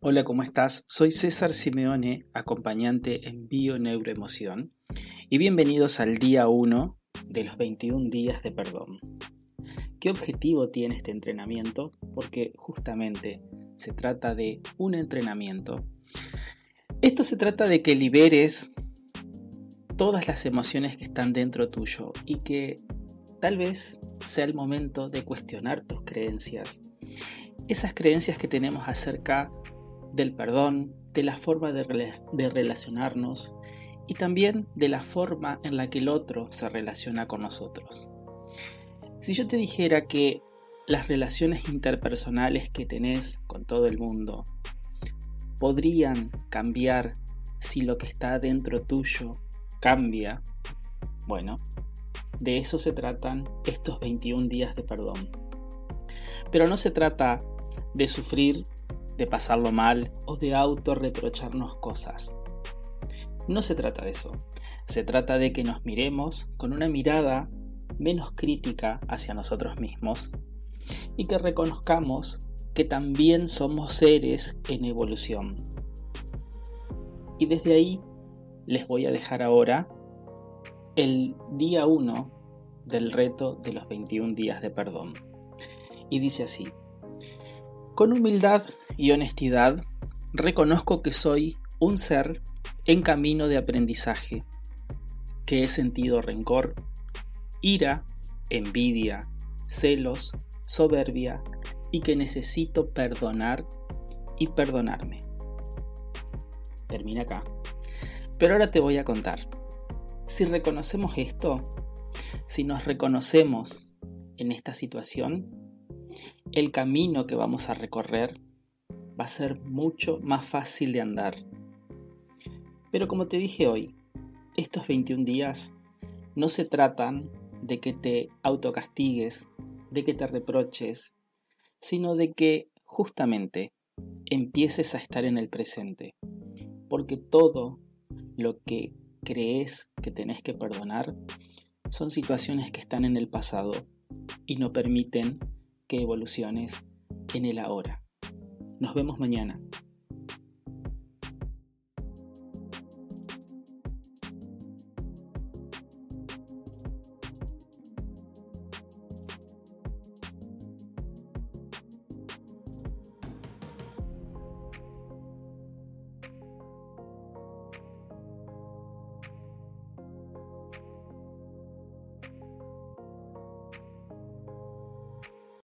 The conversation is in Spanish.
Hola, ¿cómo estás? Soy César Simeone, acompañante en Bio-Neuroemoción, y bienvenidos al día 1 de los 21 días de perdón. ¿Qué objetivo tiene este entrenamiento? Porque justamente se trata de un entrenamiento. Esto se trata de que liberes todas las emociones que están dentro tuyo y que tal vez sea el momento de cuestionar tus creencias. Esas creencias que tenemos acerca del perdón, de la forma de, relacionarnos y también de la forma en la que el otro se relaciona con nosotros. Si yo te dijera que las relaciones interpersonales que tenés con todo el mundo podrían cambiar si lo que está dentro tuyo cambia, bueno, de eso se tratan estos 21 días de perdón. Pero no se trata de sufrir de pasarlo mal o de auto-reprocharnos cosas. No se trata de eso. Se trata de que nos miremos con una mirada menos crítica hacia nosotros mismos y que reconozcamos que también somos seres en evolución. Y desde ahí les voy a dejar ahora el día 1 del reto de los 21 días de perdón. Y dice así, con humildad y honestidad, reconozco que soy un ser en camino de aprendizaje, que he sentido rencor, ira, envidia, celos, soberbia y que necesito perdonar y perdonarme. Termina acá. Pero ahora te voy a contar. Si reconocemos esto, si nos reconocemos en esta situación, el camino que vamos a recorrer va a ser mucho más fácil de andar. Pero como te dije hoy, estos 21 días no se tratan de que te autocastigues, de que te reproches, sino de que justamente empieces a estar en el presente. Porque todo lo que crees que tenés que perdonar son situaciones que están en el pasado y no permiten que evoluciones en el ahora. Nos vemos mañana.